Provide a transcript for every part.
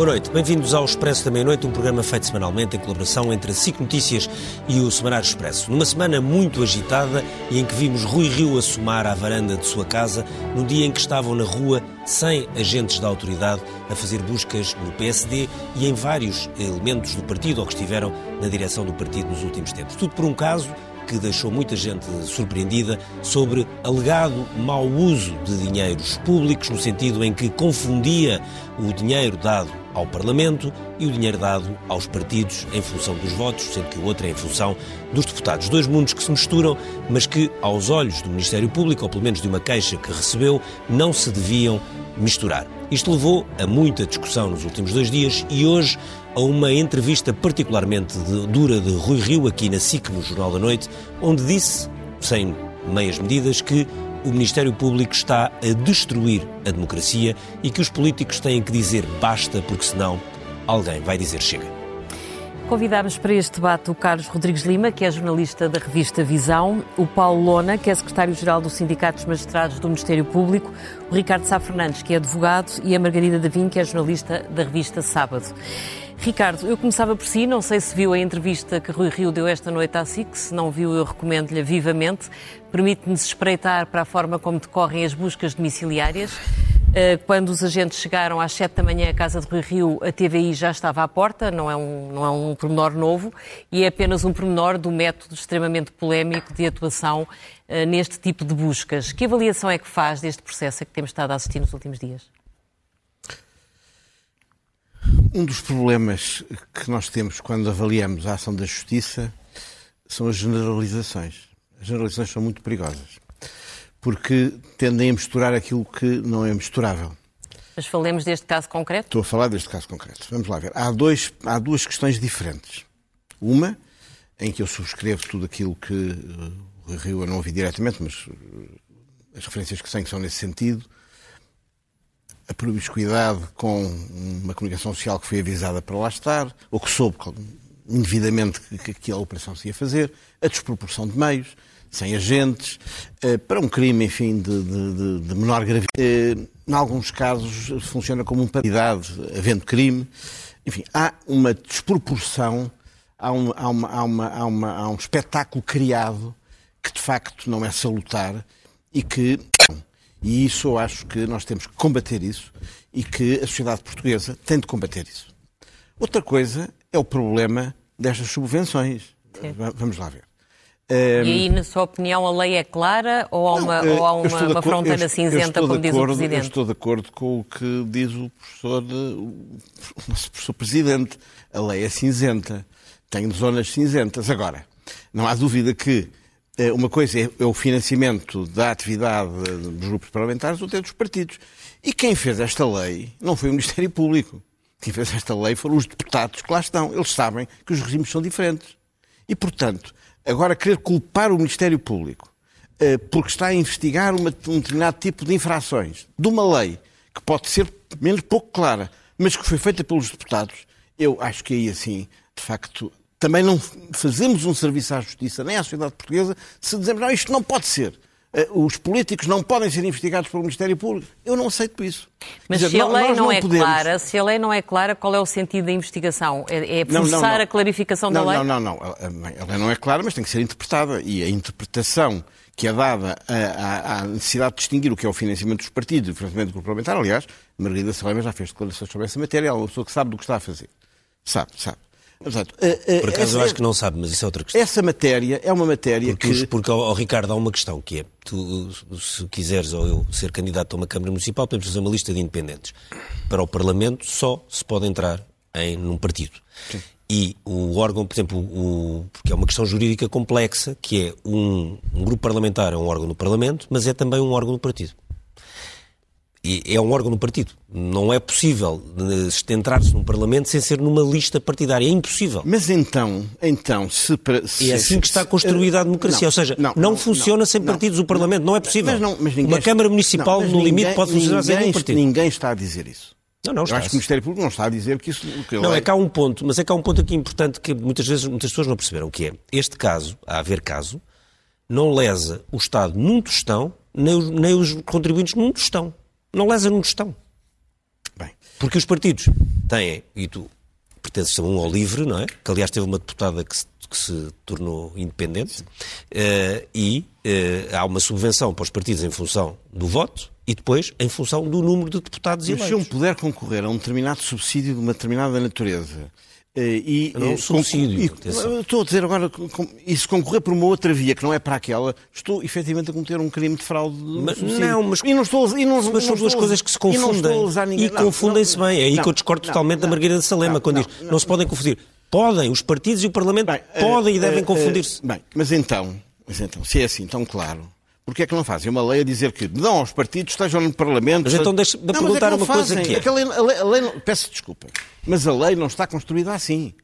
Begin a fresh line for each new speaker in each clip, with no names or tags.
Boa noite, bem-vindos ao Expresso da Meia-Noite, um programa feito semanalmente em colaboração entre a SIC Notícias e o Semanário Expresso. Numa semana muito agitada e em que vimos Rui Rio assomar à varanda de sua casa, no dia em que estavam na rua 100 agentes da autoridade a fazer buscas no PSD e em vários elementos do partido ou que estiveram na direção do partido nos últimos tempos. Tudo por um caso que deixou muita gente surpreendida sobre alegado mau uso de dinheiros públicos, no sentido em que confundia o dinheiro dado ao Parlamento e o dinheiro dado aos partidos em função dos votos, sendo que o outro é em função dos deputados. Dois mundos que se misturam, mas que, aos olhos do Ministério Público, ou pelo menos de uma queixa que recebeu, não se deviam misturar. Isto levou a muita discussão nos últimos dois dias e hoje a uma entrevista particularmente dura de Rui Rio, aqui na SIC, no Jornal da Noite, onde disse, sem meias medidas, que o Ministério Público está a destruir a democracia e que os políticos têm que dizer basta, porque senão alguém vai dizer chega.
Convidámos para este debate o Carlos Rodrigues Lima, que é jornalista da revista Visão, o Paulo Lona, que é secretário-geral do Sindicato dos Magistrados do Ministério Público, o Ricardo Sá Fernandes, que é advogado, e a Margarida Davim, que é jornalista da revista Sábado. Ricardo, eu começava por si, não sei se viu a entrevista que Rui Rio deu esta noite à SIC, se não viu eu recomendo-lhe vivamente. Permite-nos espreitar para a forma como decorrem as buscas domiciliárias. Eh, quando os agentes chegaram às 7 da manhã à casa de Rui Rio, a TVI já estava à porta, não é um, não é um pormenor novo, e é apenas um pormenor do método extremamente polémico de atuação uh, neste tipo de buscas. Que avaliação é que faz deste processo a que temos estado a assistir nos últimos dias?
Um dos problemas que nós temos quando avaliamos a ação da justiça são as generalizações. As generalizações são muito perigosas, porque tendem a misturar aquilo que não é misturável.
Mas falemos deste caso concreto?
Estou a falar deste caso concreto. Vamos lá ver. Há, dois, há duas questões diferentes. Uma, em que eu subscrevo tudo aquilo que o Rio eu não ouvi diretamente, mas as referências que tenho são nesse sentido, a promiscuidade com uma comunicação social que foi avisada para lá estar, ou que soube indevidamente que, aquela operação se ia fazer, a desproporção de meios, sem agentes, eh, para um crime, enfim, de, de, de menor gravidade. Eh, em alguns casos funciona como uma paridade, havendo crime. Enfim, há uma desproporção, há, um, há, uma, há, uma, há, uma, há um espetáculo criado que de facto não é salutar e que e isso eu acho que nós temos que combater isso e que a sociedade portuguesa tem de combater isso. Outra coisa é o problema destas subvenções. Sim. Vamos lá ver.
E aí, na sua opinião, a lei é clara ou há uma, não, ou há uma, uma fronteira cinzenta, como diz
acordo,
o Presidente?
Eu estou de acordo com o que diz o professor, o nosso professor Presidente. A lei é cinzenta. Tem zonas cinzentas. Agora, não há dúvida que é, uma coisa é, é o financiamento da atividade dos grupos parlamentares, outra é dos partidos. E quem fez esta lei não foi o Ministério Público. Quem fez esta lei foram os deputados que lá estão. Eles sabem que os regimes são diferentes. E, portanto, agora querer culpar o Ministério Público eh, porque está a investigar uma, um determinado tipo de infrações de uma lei que pode ser menos pouco clara, mas que foi feita pelos deputados, eu acho que aí, assim, de facto, também não fazemos um serviço à justiça nem à sociedade portuguesa se dizemos não, isto não pode ser. Eh, os políticos não podem ser investigados pelo Ministério Público. Eu não aceito isso.
Mas dizer, se a lei não, não é podemos... clara, se a lei não é clara, qual é o sentido da investigação? É, é forçar não, não, a clarificação da lei?
Não, não, não. A lei não é clara, mas tem que ser interpretada. E a interpretação que é dada à, necessidade de distinguir o que é o financiamento dos partidos e o financiamento do grupo parlamentar, aliás, Margarida Salema já fez declarações sobre essa matéria, ela é uma pessoa que sabe do que está a fazer. Sabe, sabe.
Exato. Por acaso essa, eu acho que não sabe, mas isso é outra questão.
Essa matéria é uma matéria
porque,
que...
Porque, ao, Ricardo, há uma questão que é, tu, se quiseres ou eu ser candidato a uma Câmara Municipal, podemos fazer uma lista de independentes. Para o Parlamento só se pode entrar em num partido. Sim. E o órgão, por exemplo, o, porque é uma questão jurídica complexa, que é um, um grupo parlamentar é um órgão do Parlamento, mas é também um órgão do partido. E é um órgão do partido. Não é possível eh, entrar-se num Parlamento sem ser numa lista partidária. É impossível.
Mas então, então se, se
é assim que está construída a democracia.
Não,
Ou seja,
não,
não,
não
funciona sem partidos o Parlamento. Não é possível.
Mas mas ninguém
Uma Câmara Municipal, no limite,
ninguém-
pode funcionar sem
ninguém,
nenhum partido.
Ninguém está a dizer isso.
Não, não,
Eu acho que o Ministério Público não está a dizer que isso. Que
Não,
ele
é que há um ponto, mas é que há um ponto aqui importante que muitas vezes muitas pessoas não perceberam, que é este caso, a haver caso, não lesa o Estado num tostão, nem os, nem os contribuintes num tostão. Não lesa num tostão.
Bem,
Porque os partidos têm, e tu pertences a um ao livre, não é? Que aliás teve uma deputada que se, que se tornou independente, eh, e eh, há uma subvenção para os partidos em função do voto e depois em função do número de deputados
mas se eu
eleitos.
puder concorrer a um determinado subsídio de uma determinada natureza. Eh, E,
Não,
eh,
subsídio,
con-
atenção.
eu estou a dizer agora, e se concorrer por uma outra via que não é para aquela, estou efetivamente a cometer um crime de fraude. de um
Mas
subsídio.
não, mas-
e não estou, e não,
Mas são duas coisas que se
e
confundem. E
não,
confundem-se bem. É aí
não,
que eu discordo
não,
totalmente da Margarida Salema,
não,
quando diz não, se podem confundir. Podem, os partidos e o Parlamento
Bem,
podem
eh,
e devem
eh,
confundir-se.
eh, Bem, mas então, mas então, se é assim tão claro, porquê é que não fazem uma lei a dizer que dão aos partidos, estejam no Parlamento...
Mas então deixa-me
Não, mas
perguntar
não
uma coisa
fazem.
que é.
que a lei- a lei- a lei não- Peço desculpa, mas a lei não está construída assim.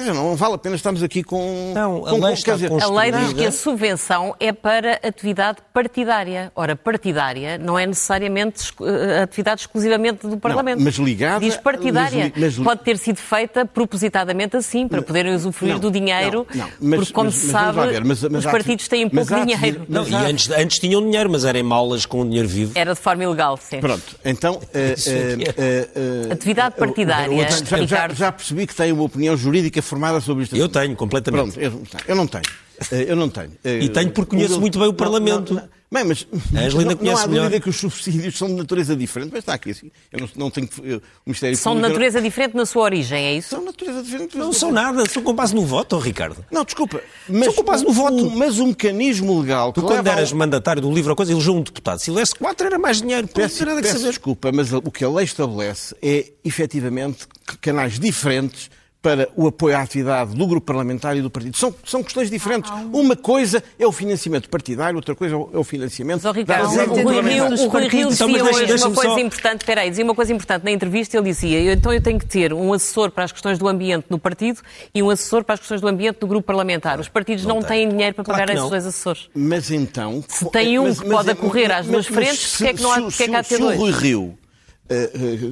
Não vale a pena estarmos aqui com...
Não, a
com-
lei
dizer,
A lei diz que a subvenção é para atividade partidária. Ora, partidária não é necessariamente eh, atividade exclusivamente do Parlamento.
mas ligada-
Diz partidária.
mas li- mas li-
Pode ter sido feita propositadamente assim, para poderem usufruir
Não,
do dinheiro,
não, não, mas-
porque, como
mas-
se sabe,
ver,
os partidos têm
mas
pouco dinheiro.
Não,
mas
e
há-
antes, antes tinham dinheiro, mas eram maulas com dinheiro vivo.
Era de forma ilegal, sim.
Pronto, então...
é.
eh, eh,
Atividade partidária,
já, já- já percebi que tem uma opinião jurídica formada sobre isto.
Eu tenho, completamente.
Pronto, eu, eu não tenho. Eh, Eu não tenho.
E tenho porque conheço muito bem o Parlamento.
Não, não, Bem, mas
A Angelina
não, não
conhece
há
melhor.
dúvida que os subsídios são de natureza diferente, mas está aqui assim. Eu não, não tenho. eu- o Ministério
São de natureza diferente na sua origem, é isso?
São de natureza diferente.
Não são nada, são com base no voto, oh, Ricardo.
Não, desculpa. Mas,
São com base no voto.
o- mas o mecanismo legal que
Tu, quando
leva ao-
eras mandatário do livro ou coisa, elegeu um deputado. Se elegesse quatro, era mais dinheiro. Não
Peço,
nada que
peço
saber.
desculpa, mas o que a lei estabelece é, efetivamente, canais diferentes para o apoio à atividade do grupo parlamentar e do partido. São, são questões diferentes. Uma coisa é o financiamento partidário, outra coisa é o financiamento
Mas, Ricardo,
da
o Rui Rio, o Rui Rio
Então,
dizia
mas deixa-
hoje uma coisa
só-
importante, espera aí, dizia uma coisa importante na entrevista, ele dizia, eu, então eu tenho que ter um assessor para as questões do ambiente no partido e um assessor para as questões do ambiente do grupo parlamentar. Os partidos não,
não
têm dinheiro para
Claro
pagar esses dois assessores.
Mas então.
Se tem um que pode acorrer às duas frentes, porque é que não há-
se-
porque é que há de ter
se o
dois?
Rui Rio,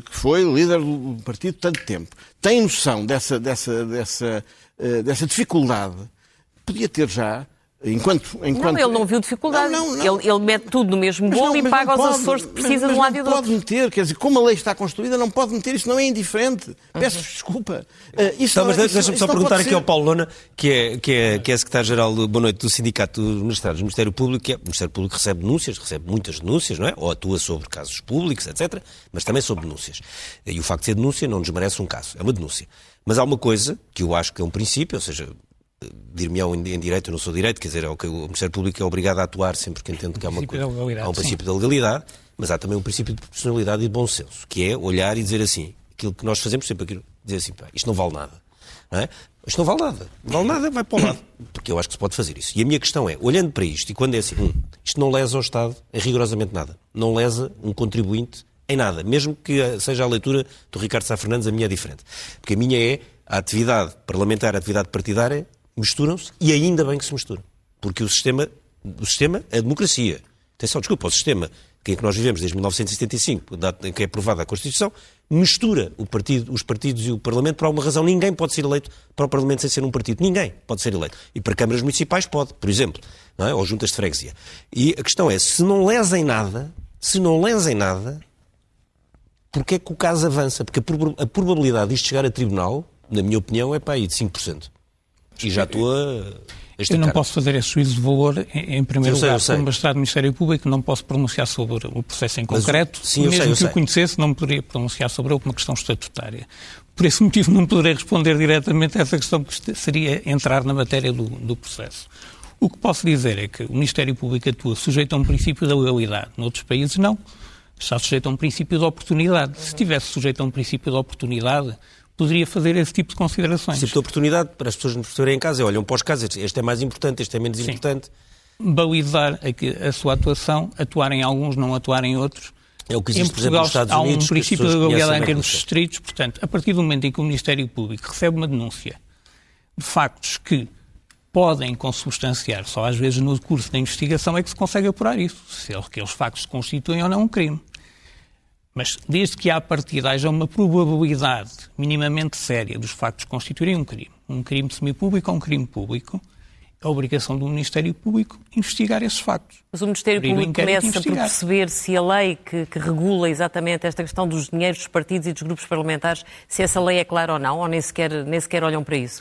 que foi líder do partido tanto tempo, tem noção dessa, dessa, dessa, eh, dessa dificuldade, podia ter já. Enquanto, enquanto...
Não, ele não viu dificuldade.
Não, não, não.
Ele, ele mete tudo no mesmo
Mas
bolo
não-
e
mas
paga
não
aos
pode,
assessores que
mas-
precisa
mas
de um lado e
não
do
pode
outro.
meter, quer dizer, como a lei está construída, não pode meter, isso não é indiferente. Peço desculpa. Eh, isso não-
mas
isso-
deixa-me só
não
perguntar
pode
aqui
ser.
ao Paulo Lona, que é, que é, que é secretário-geral, do- boa noite, do Sindicato dos Magistrados do Ministério Público, que é, o Ministério Público recebe denúncias, recebe muitas denúncias, não é? Ou atua sobre casos públicos, etc., mas também sobre denúncias. E o facto de ser denúncia não desmerece um caso, é uma denúncia. Mas há uma coisa que eu acho que é um princípio, ou seja, dir-me-ão em, em direito, eu não sou direito, quer dizer, é o Ministério Público é obrigado a atuar sempre que entende que há uma coisa. Há um
sim.
princípio da legalidade, mas há também um princípio de proporcionalidade e de bom senso, que é olhar e dizer assim, aquilo que nós fazemos sempre aquilo, dizer assim, pá, isto não vale nada. Não é? Isto não vale nada. Não vale nada, vai para o lado. Porque eu acho que se pode fazer isso. E a minha questão é, olhando para isto, e quando é assim, hum, isto não lesa ao Estado em rigorosamente nada. Não lesa um contribuinte em nada. Mesmo que seja a leitura do Ricardo Sá Fernandes, a minha é diferente. Porque a minha é a atividade parlamentar, a atividade partidária, misturam-se e ainda bem que se misturam. Porque o sistema, o sistema, a democracia, atenção, desculpa, o sistema em que nós vivemos desde 1975, data em que é aprovada a Constituição, mistura partido, os partidos e o Parlamento por alguma razão. Ninguém pode ser eleito para o Parlamento sem ser um partido. Ninguém pode ser eleito. E para câmaras municipais pode, por exemplo, é? ou juntas de freguesia. E a questão é, se não lesem nada, se não lesem nada, porque é que o caso avança? Porque a probabilidade disto chegar a tribunal, na minha opinião, é para aí de 5%. E já estou a
Eu não posso fazer esse juízo de valor, em, primeiro
Eu eu
lugar,
sei.
como magistrado do Ministério Público, não posso pronunciar sobre o processo em
Mas
concreto.
sim, eu
Mesmo
sei, eu
que o
sei.
conhecesse, não poderia pronunciar sobre ele por uma questão estatutária. Por esse motivo, não poderei responder diretamente a essa questão, que seria entrar na matéria do, do processo. O que posso dizer é que o Ministério Público atua sujeito a um princípio da legalidade. Noutros países, não. Está sujeito a um princípio de oportunidade. Se estivesse sujeito a um princípio de oportunidade, poderia fazer esse tipo de considerações.
Esse tipo de oportunidade para as pessoas nos perceberem em casa, olham para os casos este é mais importante, este é menos importante.
balizar a, a sua atuação, atuar em alguns, não atuar em outros,
É o que
Em
existe, por exemplo,
Portugal
nos Estados
há
Unidos.
um
que as
princípio
conhecem
legalidade em termos restritos, portanto, a partir do momento em que o Ministério Público recebe uma denúncia de factos que podem consubstanciar, só às vezes no curso da investigação é que se consegue apurar isso, se aqueles factos constituem ou não um crime. Mas desde que à partida haja uma probabilidade minimamente séria dos factos constituírem um crime, um crime semipúblico ou um crime público, é a obrigação do Ministério Público investigar esses factos.
Mas o Ministério
Abrir
Público começa por perceber se a lei que, que regula exatamente esta questão dos dinheiros dos partidos e dos grupos parlamentares, se essa lei é clara ou não, ou nem sequer, nem sequer olham para isso.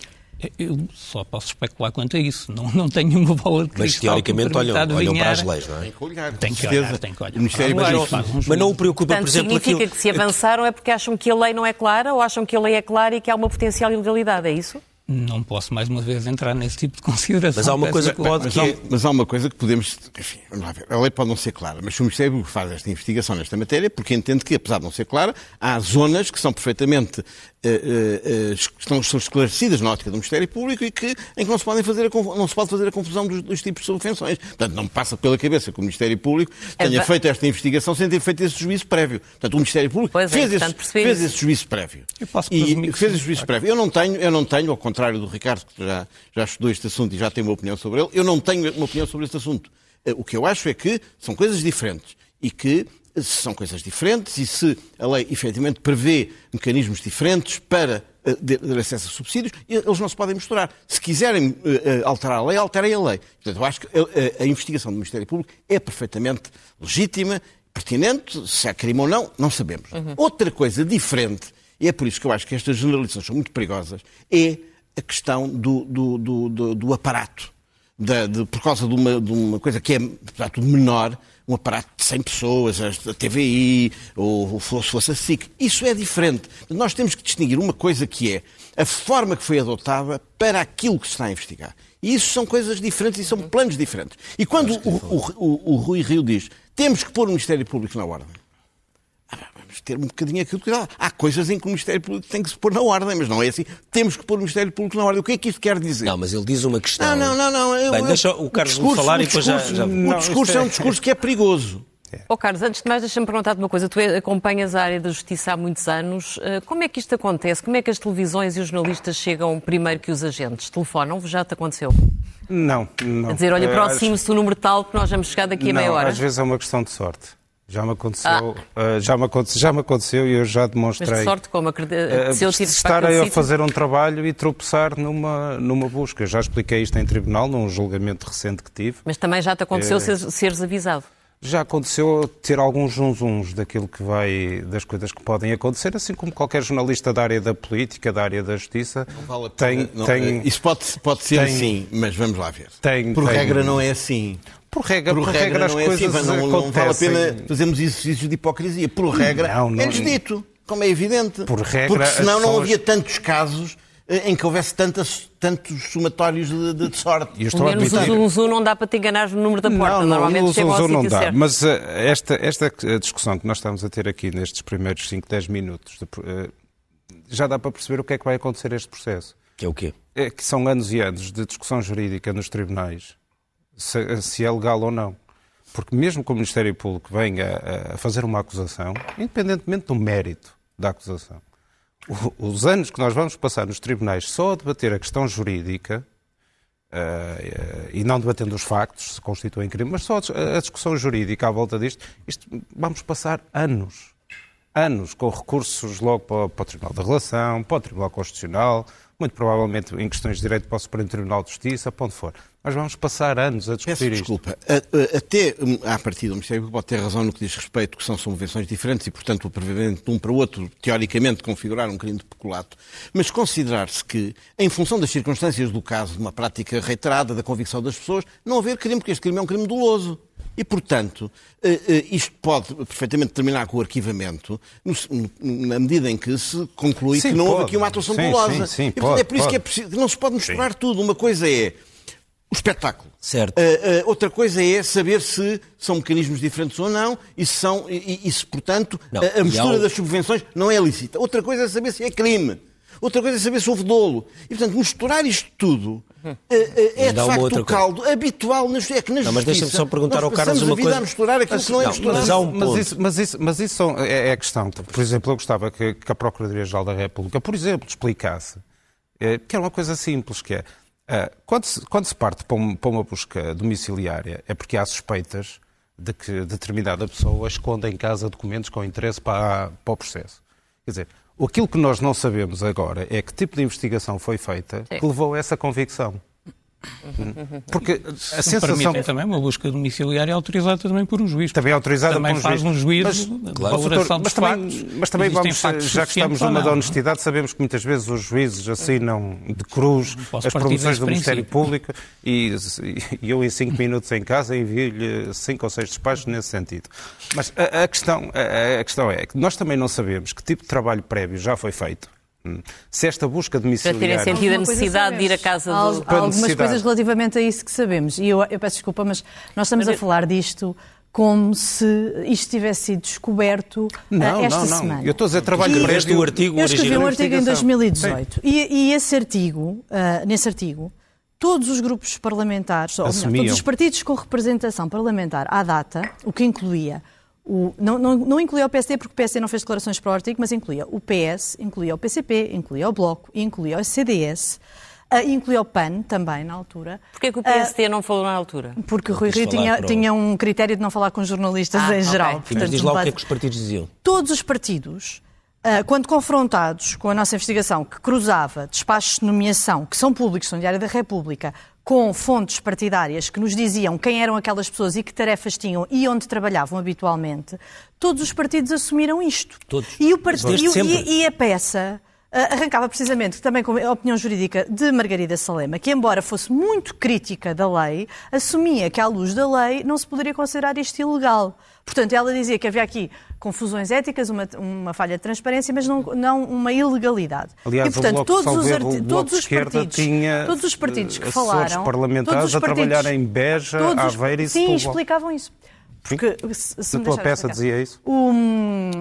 Eu só posso especular quanto a isso. Não, não tenho uma bola de
Mas
cristal me
teoricamente olham, olham para as leis, não é?
Tem que olhar,
Tem que olhar, tem que olhar.
O Ministério
Mas um
Mas não o preocupa, por
Portanto,
exemplo,
significa
aquilo...
que se avançaram é porque acham que a lei não é clara ou acham que a lei é clara e que há uma potencial ilegalidade, é isso?
Não posso mais uma vez entrar nesse tipo de consideração.
Mas há uma coisa que pode
Mas
que
há,
é...
mas há uma coisa que podemos. Enfim, vamos lá ver. A lei pode não ser clara, mas se o Ministério faz esta investigação nesta matéria, porque entende que, apesar de não ser clara, há zonas que são perfeitamente. Eh, eh, eh, que estão, são esclarecidas na ótica do Ministério Público e que, em que não se, podem fazer a, não se pode fazer a confusão dos, dos tipos de subvenções. Portanto, não me passa pela cabeça que o Ministério Público tenha
va-
feito esta investigação sem ter feito esse juízo prévio. Portanto, o Ministério Público
é,
fez, esse, fez esse juízo prévio.
Eu posso
e fez
sim,
esse juízo prévio. Eu não tenho, eu não tenho, ao contrário do Ricardo, que já, já estudou este assunto e já tem uma opinião sobre ele, eu não tenho uma opinião sobre este assunto. O que eu acho é que são coisas diferentes e que são coisas diferentes e se a lei efetivamente prevê mecanismos diferentes para eh, dar acesso a subsídios, e eles não se podem misturar. Se quiserem eh, eh, alterar a lei, alterem a lei. Portanto, eu acho que eh, a, a investigação do Ministério Público é perfeitamente legítima, pertinente, se há crime ou não, não sabemos. Outra coisa diferente, e é por isso que eu acho que estas generalizações são muito perigosas, é a questão do, do, do, do- do aparato. Da- de- por causa de uma, de uma coisa que é, apesar de tudo, menor, um aparato de 100 pessoas, a TVI, ou, ou se fosse a SIC. Isso é diferente. Nós temos que distinguir uma coisa que é a forma que foi adotada para aquilo que se está a investigar. E isso são coisas diferentes e são planos diferentes. E quando o, o, o, o Rui Rio diz temos que pôr o Ministério Público na ordem, Vamos ter um bocadinho aquilo de cuidado. Há coisas em que o Ministério Público tem que se pôr na ordem, mas não é assim. Temos que pôr o Ministério Público na ordem. O que é que isto quer dizer?
Não, mas ele diz uma questão...
não, não, não. não. Eu-
Bem, deixa o Carlos
discurso-
falar
o
e depois já-
discurso-
já-
O discurso é
é-
um discurso que é perigoso.
Oh, Carlos, antes de mais, deixa-me perguntar-te uma coisa. Tu acompanhas a área da justiça há muitos anos. Eh, Como é que isto acontece? Como é que as televisões e os jornalistas chegam primeiro que os agentes? Telefonam? Já te aconteceu?
Não, não.
A dizer, olha,
Eh,
aproxime-se o número tal que nós vamos chegar daqui a
não,
meia hora.
Às vezes é uma questão de sorte. Já me aconteceu, eh, já, me aconteceu já me aconteceu e eu já
Mas
demonstrei.
de sorte como? Acredi-
eh,
Se eu tive
estar a fazer um trabalho e tropeçar numa, numa busca. Já expliquei isto em tribunal, num julgamento recente que tive.
Mas também já te aconteceu
É.
seres, seres avisado.
Já aconteceu ter alguns zunzuns daquilo que vai, das coisas que podem acontecer, assim como qualquer jornalista da área da política, da área da justiça, tem,
Não,
tem,
Isso pode, pode ser
tem-
assim, mas vamos lá ver.
tem-
Por
tem-
regra não é assim.
Por regra, por regra, as
não é
coisas
assim. Não, não vale a
acontecem.
pena fazermos exercícios de hipocrisia. Por regra,
Não, não-
é-nos dito, como é evidente.
Por regra,
Porque senão não havia tantos casos eh, em que houvesse tantas, tantos somatórios de, de- sorte.
E estou a
menos o
admitir-
zoom, não dá para te enganar no número da porta.
Não, não,
Normalmente
no
chegam ao
não dá.
certo.
Mas eh, esta, esta discussão que nós estamos a ter aqui nestes primeiros 5, 10 minutos, de- eh, já dá para perceber o que é que vai acontecer este processo.
Que é o quê?
É que são anos e anos de discussão jurídica nos tribunais, se, se é legal ou não. Porque mesmo que o Ministério Público venha a, fazer uma acusação, independentemente do mérito da acusação, os anos que nós vamos passar nos tribunais só a debater a questão jurídica, eh, e não debatendo os factos, se constituem crime, mas só a dis- a discussão jurídica à volta disto, isto, vamos passar anos, anos, com recursos logo para o Tribunal da Relação, para o Tribunal Constitucional, muito provavelmente em questões de direito para o Supremo Tribunal de Justiça, para onde for. Mas vamos passar anos a
Peço
discutir isto.
desculpa. A- a- Até hum, à partida, o Ministério Público pode ter razão no que diz respeito, que são subvenções diferentes e, portanto, o previmento de um para o outro, teoricamente, configurar um crime de peculato. Mas considerar-se que, em função das circunstâncias do caso, de uma prática reiterada da convicção das pessoas, não haver crime, porque este crime é um crime doloso. E, portanto, eh, eh, isto pode perfeitamente terminar com o arquivamento, na medida em que se conclui
Sim,
que não houve
pode.
aqui uma atuação
Sim,
dolosa.
sim, sim,
e, portanto,
pode,
é por isso que é
pode.
preciso, não se pode misturar tudo. Uma coisa é o espetáculo.
Certo.
Uh, uh, outra coisa é saber se são mecanismos diferentes ou não e se, são, e, e se portanto,
Não,
a, a mistura
um-
das subvenções não é lícita. Outra coisa é saber se é crime. Outra coisa é saber se houve dolo. E, portanto, misturar isto tudo eh, eh, é
Mas
de
uma
facto
outra
o caldo habitual na justiça. É que na
Não, mas deixa-me só perguntar ao Carlos uma coisa.
a misturar aquilo que não é
Não,
misturar.
mas há um
mas
ponto.
isso, mas isso, mas isso são- é, é a questão. Por exemplo, eu gostava que, que a Procuradoria-Geral da República, por exemplo, explicasse eh, que é uma coisa simples, que é quando, se, quando se parte para, um- para uma busca domiciliária é porque há suspeitas de que determinada pessoa esconde em casa documentos com interesse para, para o processo. Quer dizer, aquilo que nós não sabemos agora é que tipo de investigação foi feita que levou a essa convicção. Porque a
Se
sensação...
permitem também, uma busca domiciliária é autorizada também por um juiz.
Também é autorizada
Também
por um
faz
juiz.
um juízo
Mas,
de
claro,
valoração
mas também,
factos.
mas também vamos,
factos
já que estamos numa da
não?
honestidade, sabemos que muitas vezes os juízes assinam de cruz as promoções do Ministério
princípio.
Público e, e eu em cinco minutos em casa envio-lhe cinco ou seis despachos nesse sentido. Mas a, a questão, a, a questão é que nós também não sabemos que tipo de trabalho prévio já foi feito. Hum. Se esta busca
Para terem
domiciliária...
sentido a necessidade de ir a
sabemos.
casa
Há,
do...
há algumas coisas relativamente a isso que sabemos. E eu, eu peço desculpa, mas nós estamos a falar disto como se isto tivesse sido descoberto ah,
Não,
esta
não, não.
semana.
Eu estou a dizer trabalho
E-
prévio...
o artigo
Eu escrevi um artigo em
investigação.
2018 e, e esse artigo, ah, nesse artigo, todos os grupos parlamentares, ou melhor, todos os partidos com representação parlamentar à data, o que incluía o, não, não, não incluía o PSD porque o PSD não fez declarações para o artigo, mas incluía o PS, incluía o PCP, incluía o Bloco, incluía o CDS, ah, incluía o PAN também na altura.
Porquê que o PSD não falou na altura?
Porque o Rui Rio tinha,
para
tinha um critério de não falar com jornalistas
Ah,
em geral.
Mas
Mas
Portanto,
diz lá o que é que os partidos diziam.
todos os partidos, ah, quando confrontados com a nossa investigação, que cruzava despachos de nomeação, que são públicos, são Diário da República, com fontes partidárias que nos diziam quem eram aquelas pessoas e que tarefas tinham e onde trabalhavam habitualmente, todos os partidos assumiram isto.
Todos.
E, o part- e e- a peça arrancava precisamente também com a opinião jurídica de Margarida Salema, que embora fosse muito crítica da lei, assumia que à luz da lei não se poderia considerar isto ilegal. Portanto, ela dizia que havia aqui confusões éticas, uma, uma falha de transparência, mas não, não uma ilegalidade.
Aliás,
e, portanto, todos
salvo
os, todos os partidos,
tinha,
todos os partidos que
eh,
falaram,
parlamentares
todos os
a
partidos-
trabalhar em Beja,
todos os-
Aveiro e
Sim,
Setúbal.
explicavam isso. Porque, se, se me
tua peça
explicar.
dizia isso?
Hum,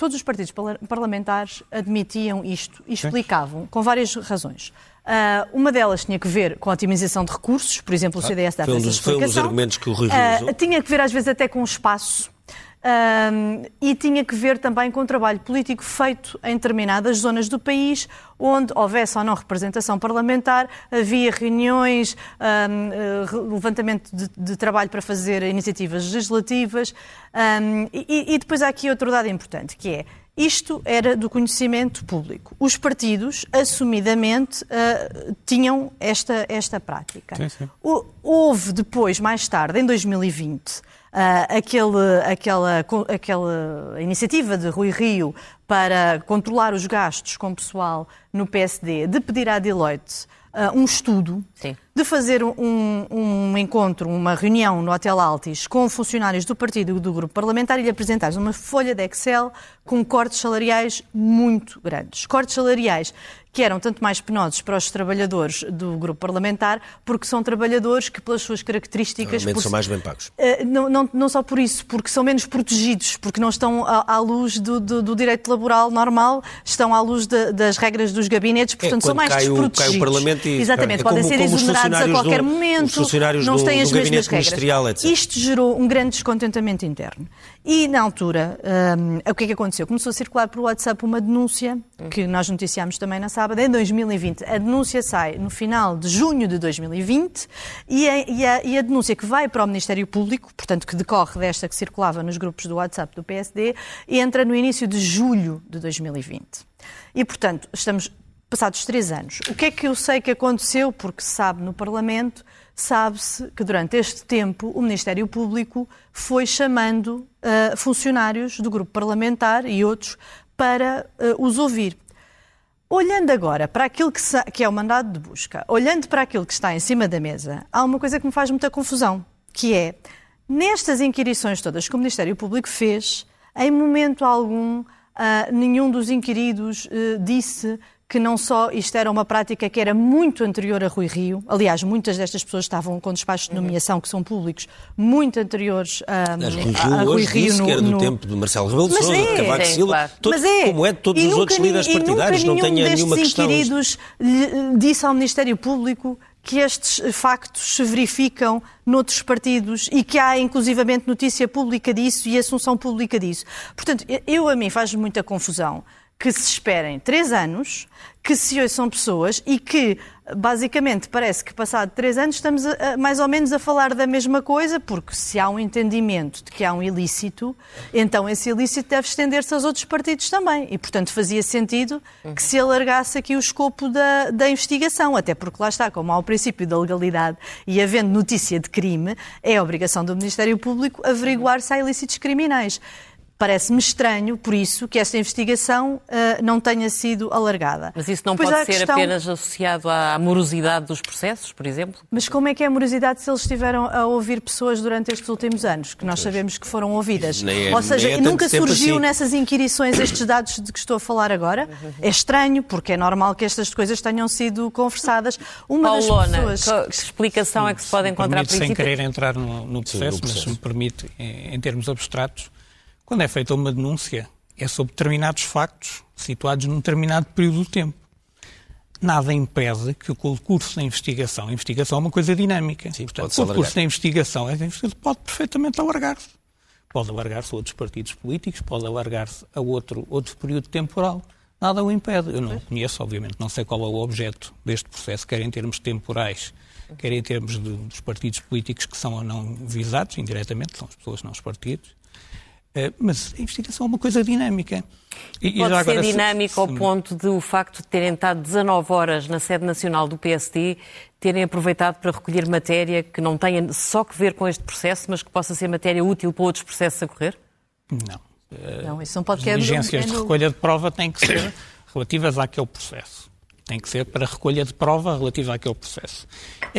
todos os partidos parla- parlamentares admitiam isto e explicavam, com várias razões. Ah, uma delas tinha que ver com a otimização de recursos, por exemplo, o CDS dá
Foi um dos- foi um dos argumentos que o Rui
Ah,
usou.
tinha que ver, às vezes, até com o espaço. Ahm, e tinha que ver também com o trabalho político feito em determinadas zonas do país, onde houvesse ou não representação parlamentar, havia reuniões, ahm, eh, levantamento de, de trabalho para fazer iniciativas legislativas. ahm, e, e depois há aqui outro dado importante, que é isto era do conhecimento público. Os partidos, assumidamente, ah, tinham esta, esta prática.
Sim, sim.
Houve depois, mais tarde, em 2020, ah, aquele, aquela, aquela iniciativa de Rui Rio para controlar os gastos com pessoal no PSD, de pedir à Deloitte ah, um estudo,
Sim.
De fazer um, um encontro, uma reunião no Hotel Altis com funcionários do partido e do grupo parlamentar e lhe apresentar uma folha de Excel com cortes salariais muito grandes. Cortes salariais que eram tanto mais penosos para os trabalhadores do grupo parlamentar, porque são trabalhadores que, pelas suas características. Por-
são mais bem pagos.
eh, Não, não, não só por isso, porque são menos protegidos, porque não estão à, à luz do, do- do direito laboral normal, estão à luz da- das regras dos gabinetes, portanto são
É, quando
mais
cai o-
desprotegidos.
cai o Parlamento e-
Exatamente,
é
podem
como-
ser
como os
exonerados a qualquer
do-
momento,
os funcionários
não
do-
têm as mesmas regras. Isto gerou um grande descontentamento interno. E, na altura, hum, o que é que aconteceu? Começou a circular por WhatsApp uma denúncia, que nós noticiámos também na sábado, em 2020. A denúncia sai no final de junho de 2020 e a, e a- e a denúncia que vai para o Ministério Público, portanto, que decorre desta que circulava nos grupos do WhatsApp do PSD, entra no início de julho de 2020. E, portanto, estamos passados três anos. O que é que eu sei que aconteceu? Porque se sabe no Parlamento, sabe-se que durante este tempo o Ministério Público foi chamando ah, funcionários do grupo parlamentar e outros para ah, os ouvir. Olhando agora para aquilo que, que é o mandado de busca, olhando para aquilo que está em cima da mesa, há uma coisa que me faz muita confusão, que é, nestas inquirições todas que o Ministério Público fez, em momento algum, ah, nenhum dos inquiridos eh, disse que não só isto era uma prática que era muito anterior a Rui Rio, aliás, muitas destas pessoas estavam com despachos de nomeação que são públicos, muito anteriores a,
Mas Rui
a- a
Rio
Rui
hoje disse
no-
que era do
no-
tempo de Marcelo Rebelo de Sousa,
é.
de Cavaco
Sim,
Silva,
claro.
todo-
Mas é.
como é de todos
E
os outros líderes partidários, não tenha nenhuma questão
inquiridos disse ao Ministério Público que estes factos se verificam noutros partidos e que há inclusivamente notícia pública disso e assunção pública disso. Portanto, eu a mim faz muita confusão que se esperem três anos, que se ouçam pessoas e que, basicamente, parece que passado três anos estamos a, a, mais ou menos a falar da mesma coisa, porque se há um entendimento de que há um ilícito, então esse ilícito deve estender-se aos outros partidos também. E, portanto, fazia sentido que se alargasse aqui o escopo da, da investigação, até porque lá está, como há o princípio da legalidade e havendo notícia de crime, é obrigação do Ministério Público averiguar se há ilícitos criminais. Parece-me estranho, por isso, que esta investigação uh, não tenha sido alargada.
Mas isso não Depois pode ser questão... apenas associado à morosidade dos processos, por exemplo?
Mas como é que é a morosidade se eles estiveram a ouvir pessoas durante estes últimos anos, que nós sabemos que foram ouvidas? É, Ou seja, é nunca surgiu assim. nessas inquirições estes dados de que estou a falar agora? É estranho, porque é normal que estas coisas tenham sido conversadas.
Uma Paulona, das pessoas... que explicação é que se pode encontrar?
Permite, sem querer entrar no, no processo, Sim, no processo, mas se me permite, em, em termos abstratos, quando é feita uma denúncia, é sobre determinados factos situados num determinado período de tempo. Nada impede que o concurso da investigação, a investigação é uma coisa dinâmica, Sim, Portanto, o concurso da investigação é pode perfeitamente alargar-se. Pode alargar-se a outros partidos políticos, pode alargar-se a outro, outro período temporal. Nada o impede. Eu não o conheço, obviamente, não sei qual é o objeto deste processo, quer em termos temporais, quer em termos de, dos partidos políticos que são ou não visados, indiretamente, são as pessoas, não os partidos. Eh, mas a investigação é uma coisa dinâmica.
E, Pode ser agora, dinâmica se, ao ponto de o facto de terem estado 19 horas na sede nacional do PSD terem aproveitado para recolher matéria que não tenha só que ver com este processo, mas que possa ser matéria útil para outros processos a correr?
Não.
Não, isso não pode
As diligências é no... de recolha de prova têm que ser relativas àquele processo. Tem que ser para recolha de prova relativa àquele processo.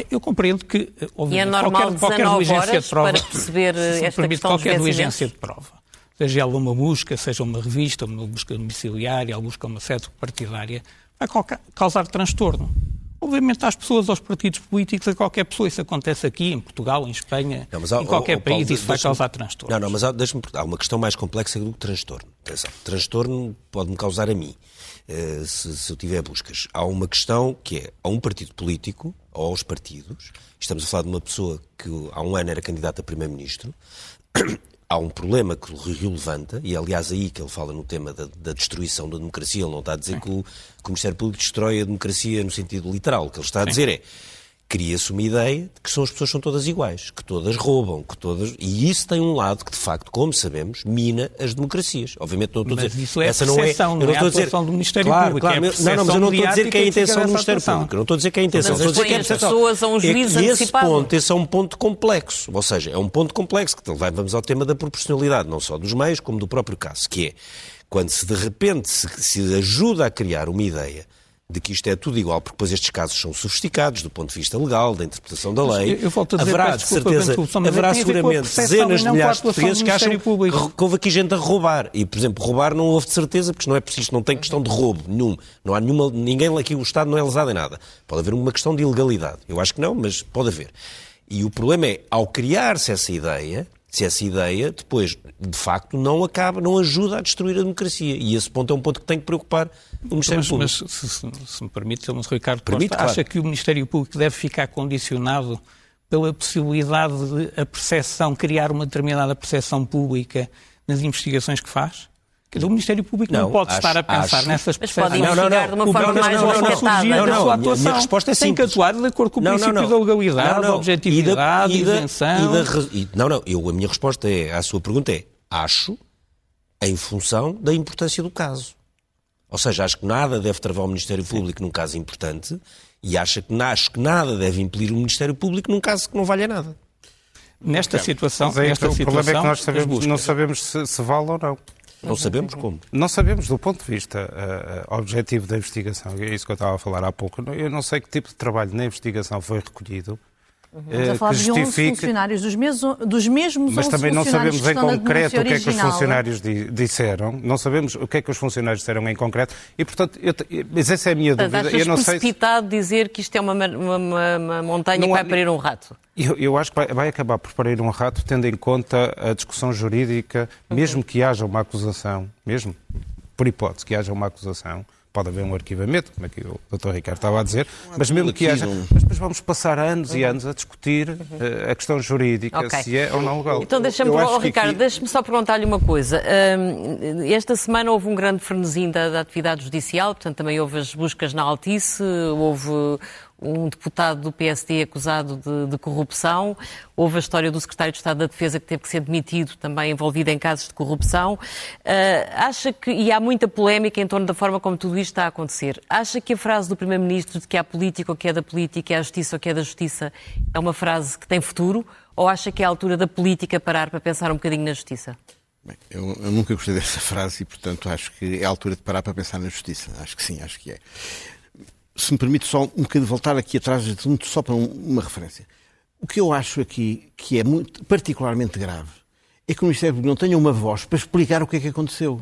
Eu compreendo que,
obviamente, e é normal qualquer, qualquer diligência de prova, para perceber esta
questão qualquer diligência de prova seja ela uma busca, seja uma revista, uma busca domiciliária, ou busca uma sede partidária, vai causar transtorno. Obviamente às pessoas, aos partidos políticos, a qualquer pessoa. Isso acontece aqui, em Portugal, em Espanha, não, mas, em qualquer país, isso vai causar transtorno.
Não, não, mas deixa-me há uma questão mais complexa do que transtorno. Atenção, transtorno pode-me causar a mim, eh, se, se eu tiver buscas. Há uma questão que é, a um partido político, ou aos partidos, estamos a falar de uma pessoa que há um ano era candidata a primeiro-ministro, há um problema que o Rio levanta, e é aliás aí que ele fala no tema da, da destruição da democracia, ele não está a dizer que o, que o, Ministério Público destrói a democracia no sentido literal. O que ele está a dizer é cria-se uma ideia de que são as pessoas são todas iguais, que todas roubam, que todas. E isso tem um lado que, de facto, como sabemos, mina as democracias. Obviamente não estou a dizer.
Isso é essa não é, eu não, é estou a dizer do Ministério
claro,
Público.
Claro,
é
não, não, mas eu não estou a dizer que é a intenção do Ministério Público. Eu não estou a dizer que é a intenção. Estou a dizer que é a
pessoas a um juízo
é esse ponto, esse é um ponto complexo. Ou seja, é um ponto complexo que vamos ao tema da proporcionalidade, não só dos meios, como do próprio caso, que é quando se de repente se, se ajuda a criar uma ideia de que isto é tudo igual, porque depois estes casos são sofisticados do ponto de vista legal, da interpretação da lei.
Eu, volto a dizer,
haverá, de certeza, haverá seguramente dezenas de milhares de portugueses que acham público. que houve aqui gente a roubar. E, por exemplo, roubar não houve de certeza, porque não é preciso, não tem questão de roubo nenhum. Não há nenhuma, ninguém aqui, o Estado não é lesado em nada. Pode haver uma questão de ilegalidade. Eu acho que não, mas pode haver. E o problema é, ao criar-se essa ideia, se essa ideia depois, de facto, não acaba, não ajuda a destruir a democracia. E esse ponto é um ponto que tem que preocupar o Ministério
mas,
Público.
Mas, se, se, se me permite, Sr. Ricardo permite, Costa, claro. acha que o Ministério Público deve ficar condicionado pela possibilidade de a percepção, criar uma determinada percepção pública nas investigações que faz? Quer dizer, o Ministério Público não, não pode acho, estar a pensar acho... nessas
percepções. Mas pode investigar de uma forma mais respetada.
Não, não, a atuação minha resposta é simples. Tem que atuar de acordo com o princípio da legalidade, da objetividade, e da, isenção.
E da, não, não, eu, a minha resposta é, à sua pergunta é, acho, em função da importância do caso. Ou seja, acho que nada deve travar o Ministério Público Sim. num caso importante e acho que, acho que nada deve impelir o Ministério Público num caso que não valha nada.
Nesta situação,
é,
nesta
o
situação,
problema é que nós sabemos, não sabemos se, se vale ou não.
Não sabemos como.
Não sabemos do ponto de vista uh, objetivo da investigação. É isso que eu estava a falar há pouco. Eu não sei que tipo de trabalho na investigação foi recolhido.
Uhum. Estamos a falar de 11 funcionários, dos mesmos, dos mesmos
Mas também não sabemos em concreto o que é que os funcionários disseram, não sabemos o que é que os funcionários disseram em concreto, e portanto, eu, mas essa é a minha dúvida.
Eu não precipitado sei se... dizer que isto é uma, uma, uma, uma montanha não que vai parir um rato?
Eu, eu, acho que vai, vai, acabar por parir um rato, tendo em conta a discussão jurídica, uhum. mesmo que haja uma acusação, mesmo por hipótese que haja uma acusação, pode haver um arquivamento, como é que o Dr. Ricardo estava a dizer, mas mesmo que haja. Mas depois vamos passar anos e anos a discutir uh, a questão jurídica,
Ok.
se é ou não legal.
Então deixa-me, oh, Ricardo,
aqui-
deixa-me só perguntar-lhe uma coisa. Hum, esta semana houve um grande frenesim da, da atividade judicial, portanto também houve as buscas na Altice, houve um deputado do PSD acusado de, de corrupção, houve a história do secretário de Estado da Defesa que teve que ser demitido, também envolvido em casos de corrupção. Ah, acha que, e há muita polémica em torno da forma como tudo isto está a acontecer, acha que a frase do Primeiro-Ministro de que há política ou que é da política, é a justiça ou que é da justiça, é uma frase que tem futuro? Ou acha que é a altura da política parar para pensar um bocadinho na justiça?
Bem, eu, eu nunca gostei dessa frase e, portanto, acho que é a altura de parar para pensar na justiça. Acho que sim, acho que é. Se me permite só um bocadinho voltar aqui atrás, só para um- uma referência. O que eu acho aqui que é muito, particularmente grave é que o Ministério Público não tenha uma voz para explicar o que é que aconteceu.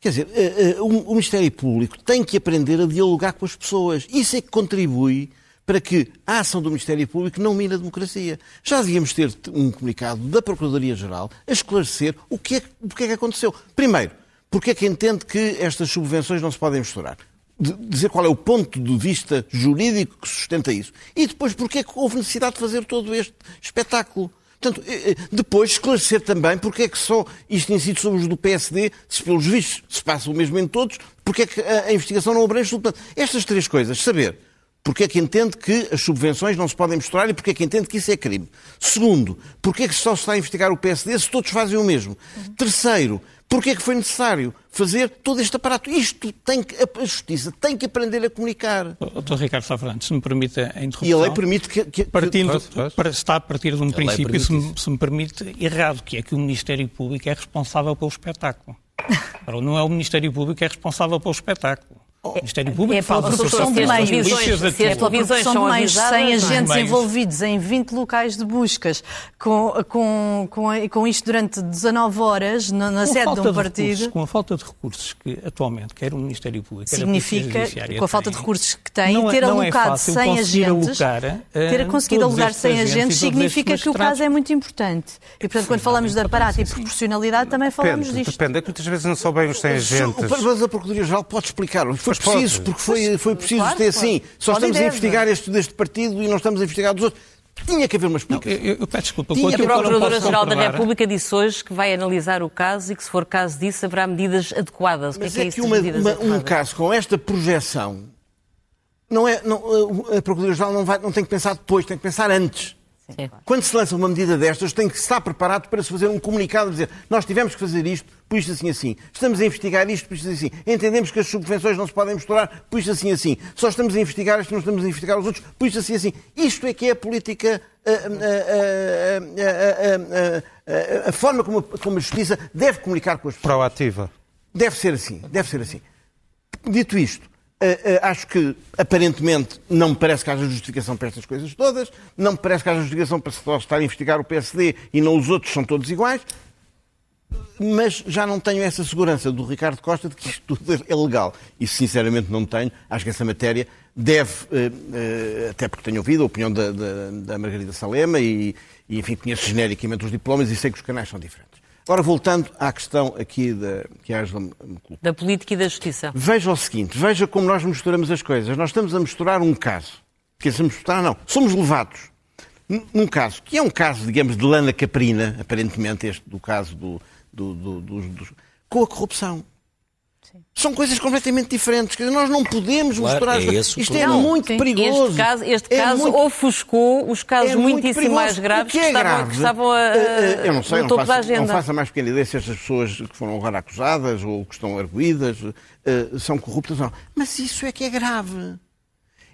Quer dizer, eh, eh, o o Ministério Público tem que aprender a dialogar com as pessoas. Isso é que contribui para que a ação do Ministério Público não mine a democracia. Já devíamos ter um comunicado da Procuradoria-Geral a esclarecer o que, é, o que é que aconteceu. Primeiro, porque é que entende que estas subvenções não se podem misturar? Dizer qual é o ponto de vista jurídico que sustenta isso. E depois, porque é que houve necessidade de fazer todo este espetáculo? Portanto, eh, eh, depois esclarecer também porque é que só isto sido sobre os do PSD, se pelos vistos se passa o mesmo em todos, porque é que a, investigação não abrange tudo. Estas três coisas, saber porque é que entende que as subvenções não se podem misturar e porque é que entende que isso é crime. Segundo, porque é que só se está a investigar o PSD se todos fazem o mesmo. Terceiro, porque é que foi necessário fazer todo este aparato. Isto tem que, a a justiça tem que aprender a comunicar.
Dr. Ricardo Sá Fernandes, se me permite a interrupção.
E a lei permite que. que- que-
Partindo,
Pois, pois.
para- está a partir de um
lei
princípio, se me,
isso.
se me permite, errado, que é que o Ministério Público é responsável pelo espetáculo. Não é o Ministério Público que é responsável pelo espetáculo. O Ministério Público
É pela
faz a
produção
sua
de meios.
de
Se as televisões
São de 100
avisadas, não é?
agentes envolvidos em 20 locais de buscas, com, com, com, com isto durante 19 horas na, na
Com a
sede de
falta
um
de recursos,
partido.
com a falta de recursos que atualmente quer o Ministério Público, quer a
Significa,
Polícia Judiciária
com a falta de recursos que tem,
não é-
ter
é
alocado
fácil
100
conseguir
agentes,
alocar, eh,
ter conseguido
todos
alocar
estes
100
agentes
significa que o caso é muito importante. E, portanto, quando falamos de aparato e proporcionalidade, também falamos disto.
depende. É que muitas vezes não são bem os 100 agentes.
Mas a Procuradoria-Geral pode explicar. Foi
Pode.
preciso, porque foi, foi preciso
claro,
ter
claro.
assim. Só
Pode
estamos a investigar este deste partido e não estamos a investigar dos outros. Tinha que haver uma explicação.
eu- eu peço desculpa.
Tinha
A
não
Procuradora-Geral da República disse hoje que vai analisar o caso e que, se for caso disso, haverá medidas adequadas. O que é
Mas
que é
é
isso
que uma- uma- um caso com esta projeção, não é, não, a Procuradoria-Geral não, vai- não tem que pensar depois, tem que pensar antes.
Sim.
Quando se lança uma medida destas, tem que estar preparado para se fazer um comunicado a dizer nós tivemos que fazer isto, por isto assim assim. Estamos a investigar isto, por isto assim assim. Entendemos que as subvenções não se podem misturar, por isto assim assim. Só estamos a investigar isto, não estamos a investigar os outros, por isto assim assim. Isto é que é a política, a, a- a- a- a- a forma como a, como a justiça deve comunicar com as pessoas.
Proativa.
Deve ser assim, deve ser assim. Dito isto, acho que aparentemente não me parece que haja justificação para estas coisas todas, não me parece que haja justificação para se estar a investigar o PSD e não os outros são todos iguais, mas já não tenho essa segurança do Ricardo Costa de que isto tudo é legal. E sinceramente não tenho. Acho que essa matéria deve, eh, eh, até porque tenho ouvido a opinião da, da, da Margarida Salema e, e, enfim, conheço genericamente os diplomas e sei que os canais são diferentes. Agora, voltando à questão aqui da, que a Ângela me colocou.
Da política e da justiça.
Veja o seguinte, veja como nós misturamos as coisas. Nós estamos a misturar um caso. Que estamos a misturar, não. Somos levados num- num caso, que é um caso, digamos, de lana caprina, aparentemente, este do caso do, do- do- dos- dos- com a corrupção. São coisas completamente diferentes. Quer dizer, nós não podemos
Claro,
misturar
é
Isto é
problema.
muito
Sim.
perigoso.
Este caso, este
É
caso
muito-
ofuscou os casos
é muito
muitíssimo mais graves
que, é
estavam,
grave,
que estavam a,
eh, eh, eu não sei,
no
não
da
faço,
agenda.
não faço a mais pequena ideia se estas pessoas que foram agora acusadas ou que estão arguídas eh, são corruptas ou não. Mas isso é que é grave.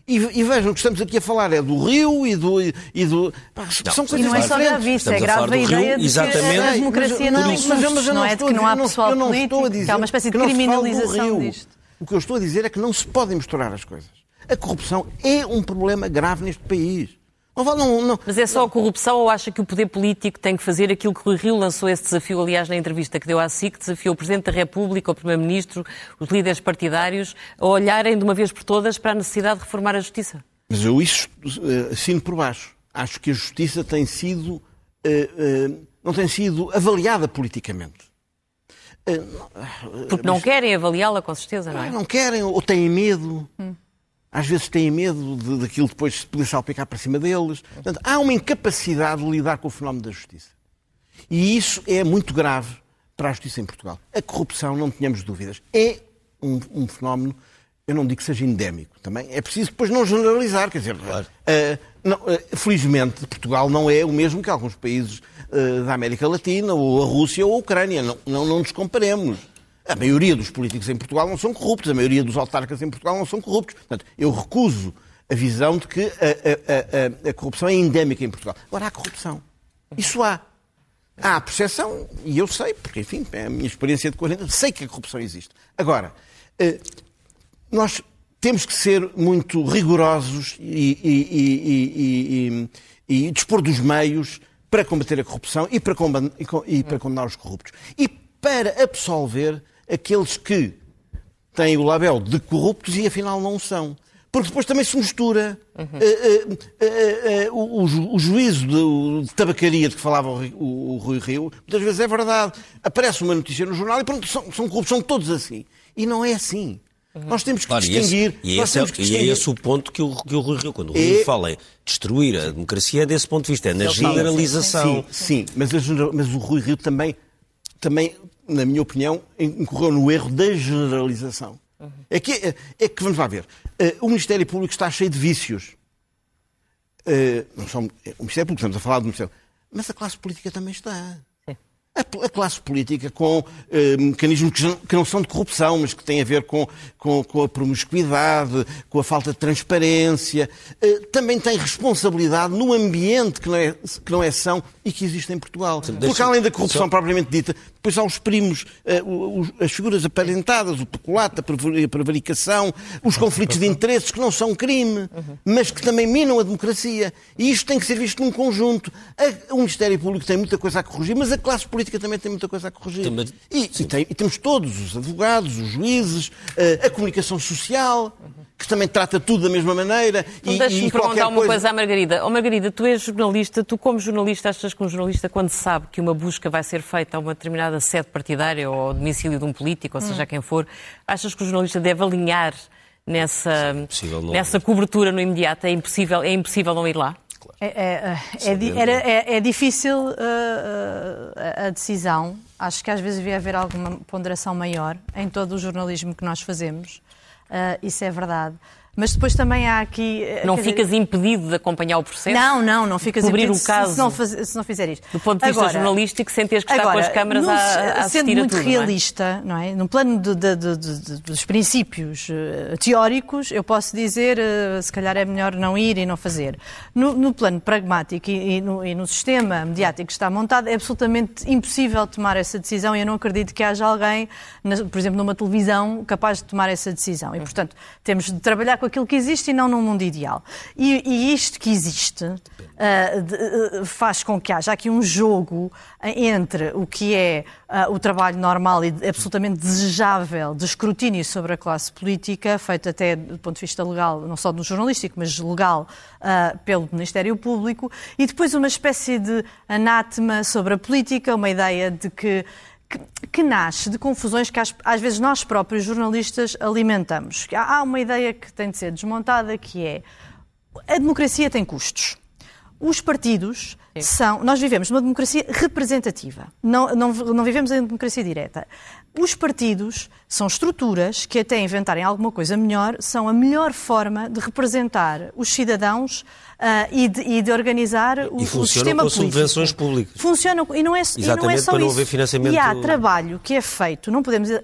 E, e vejam que estamos aqui a falar é do Rio e do. E do pá, são
E
coisas
não é só grave isso, é
a
grave
falar
a
do Rio,
ideia de que
exatamente.
a democracia
Mas
não
mas eu- mas eu
não é de que
a
não há pessoal
não a
político,
dizer
que há uma espécie de
que não
criminalização disto.
O que eu estou a dizer é que não se podem misturar as coisas. A corrupção é um problema grave neste país. Não, vale- não, não,
Mas é só a corrupção ou acha que o poder político tem que fazer aquilo que o Rio lançou esse desafio, aliás, na entrevista que deu à SIC, desafiou o Presidente da República, o Primeiro-Ministro, os líderes partidários, a olharem de uma vez por todas para a necessidade de reformar a justiça?
Mas eu isso eh, assino por baixo. Acho que a justiça tem sido, eh, eh, não tem sido avaliada politicamente.
Porque não querem avaliá-la, com certeza, não é?
Não querem ou têm medo. Às vezes têm medo de, daquilo depois poder salpicar para cima deles. Portanto, há uma incapacidade de lidar com o fenómeno da justiça. E isso é muito grave para a justiça em Portugal. A corrupção, não tenhamos dúvidas, é um, um fenómeno, eu não digo que seja endémico também, é preciso depois não generalizar, quer dizer,
Claro.
uh, não, uh, felizmente Portugal não é o mesmo que alguns países uh, da América Latina, ou a Rússia ou a Ucrânia, não, não, não nos comparemos. A maioria dos políticos em Portugal não são corruptos, a maioria dos autarcas em Portugal não são corruptos. Portanto, eu recuso a visão de que a, a- a- a corrupção é endémica em Portugal. Agora, há corrupção. Isso há. Há a percepção, e eu sei, porque, enfim, é a minha experiência de 40 anos, sei que a corrupção existe. Agora, eh, nós temos que ser muito rigorosos e, e- e- e- dispor dos meios para combater a corrupção e para, e para condenar os corruptos. E para absolver aqueles que têm o label de corruptos e afinal não são. Porque depois também se mistura eh, eh, eh, eh, o, o ju- o juízo de, de tabacaria de que falava o, o- o Rui Rio, muitas vezes é verdade. Aparece uma notícia no jornal e pronto, são, são corruptos, são todos assim. E não é assim. Nós temos que
Claro, e
distinguir.
esse, e, esse é,
que
e é
distinguir.
esse o ponto que o, que o Rui Rio, quando o
É-
Rui fala em destruir a democracia, é desse ponto de vista, é na generalização.
Sim, sim mas, mas o Rui Rio também, também, na minha opinião, incorreu no erro da generalização. É, que, é que, vamos lá ver, eh, o Ministério Público está cheio de vícios. Eh, não são, o Ministério Público, estamos a falar do Ministério mas a classe política também está. A, classe política com eh, mecanismos que, não são de corrupção, mas que têm a ver com, com, com a promiscuidade, com a falta de transparência, eh, também tem responsabilidade no ambiente que não é, que não é são e que existe em Portugal. Porque
deixa-
além da corrupção
só-
propriamente dita, depois há os primos, eh, os- as figuras aparentadas, o peculato, a prevar- a prevaricação, os conflitos de interesses que não são crime, mas que também minam a democracia. E isto tem que ser visto num conjunto. A- o Ministério Público tem muita coisa a corrigir, mas a classe política também tem muita coisa a corrigir.
Também-
E, e tem- e temos todos, os advogados, os juízes, eh, a comunicação social, que também trata tudo da mesma maneira.
Então deixa-me perguntar uma coisa... à Margarida. Oh, Margarida, tu és jornalista, tu como jornalista achas que um jornalista, quando sabe que uma busca vai ser feita a uma determinada sede partidária ou ao domicílio de um político, ou seja, quem for, achas que o jornalista deve alinhar nessa,
não-
nessa cobertura no imediato? É impossível, é impossível não ir lá?
É, é, é, di- era- é- é difícil uh, uh, a decisão. Acho que às vezes devia haver alguma ponderação maior em todo o jornalismo que nós fazemos. Uh, isso é verdade. Mas depois também há aqui. uh,
Não
quer dizer,
ficas impedido de acompanhar o processo?
Não, não, não ficas
Cobrir
impedido
o caso.
Se, não faz- se não fizer isto.
Do ponto de vista
Agora,
jornalístico, sem teres que estar com as câmaras
no-
a, a
sendo
assistir a
muito
tudo, não é?
realista, não é? No plano de- de- de- dos princípios eh, teóricos, eu posso dizer, eh, se calhar é melhor não ir e não fazer. No, no plano pragmático e, e no, e no sistema mediático que está montado, é absolutamente impossível tomar essa decisão e eu não acredito que haja alguém, por exemplo, numa televisão, capaz de tomar essa decisão. E, portanto, temos de trabalhar com aquilo que existe e não num mundo ideal. E, e isto que existe ah, de- ah, faz com que haja aqui um jogo entre o que é ah, o trabalho normal e absolutamente desejável de escrutínio sobre a classe política, feito até do ponto de vista legal, não só no jornalístico, mas legal pelo Ministério Público, e depois uma espécie de anátema sobre a política, uma ideia de que que, que nasce de confusões que às, às vezes nós próprios jornalistas alimentamos. Há, há uma ideia que tem de ser desmontada que é a democracia tem custos. Os partidos são. Nós vivemos numa democracia representativa, não, não, não vivemos em democracia direta. Os partidos são estruturas que, até inventarem alguma coisa melhor, são a melhor forma de representar os cidadãos ah, e, de, e de organizar o,
E
o
funcionam
sistema
com
político.
subvenções públicas.
Funcionam e não é, e não é
Exatamente,
só
para não
isso.
haver financiamento-
E há trabalho que é feito, não podemos eh,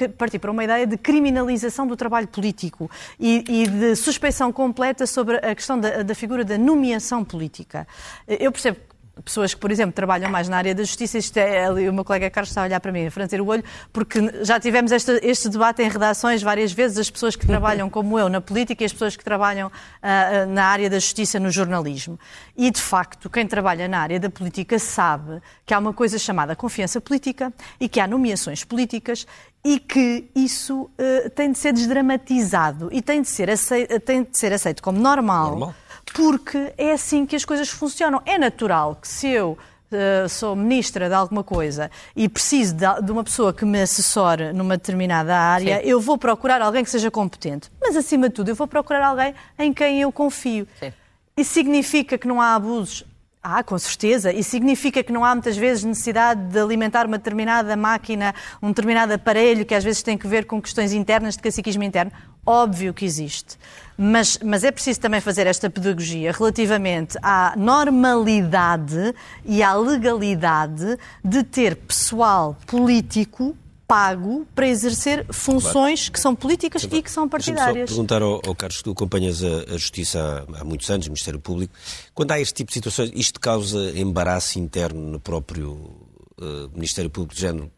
eh, partir para uma ideia de criminalização do trabalho político e, e de suspeição completa sobre a questão da, da figura da nomeação política. Eu percebo que pessoas que, por exemplo, trabalham mais na área da justiça, isto é, ali o meu colega Carlos está a olhar para mim, a franzer o olho, porque já tivemos esta- este debate em redações várias vezes, as pessoas que trabalham como eu na política e as pessoas que trabalham ah, na área da justiça no jornalismo. E, de facto, quem trabalha na área da política sabe que há uma coisa chamada confiança política e que há nomeações políticas e que isso eh, tem de ser desdramatizado e tem de ser aceito, tem de ser aceito como normal,
Normal.
Porque é assim que as coisas funcionam. É natural que se eu uh, sou ministra de alguma coisa e preciso de, de, uma pessoa que me assessore numa determinada área, Sim. eu vou procurar alguém que seja competente. Mas, acima de tudo, eu vou procurar alguém em quem eu confio. Sim. Isso significa que não há abusos? Ah, com certeza. E significa que não há muitas vezes necessidade de alimentar uma determinada máquina, um determinado aparelho que às vezes tem que ver com questões internas de caciquismo interno? Óbvio que existe. Mas, mas é preciso também fazer esta pedagogia relativamente à normalidade e à legalidade de ter pessoal político pago para exercer funções claro. que são políticas e que são partidárias.
Só perguntar ao, ao Carlos, tu acompanhas a, a Justiça há, há, muitos anos, o Ministério Público. Quando há este tipo de situações, isto causa embaraço interno no próprio uh, Ministério Público de Género?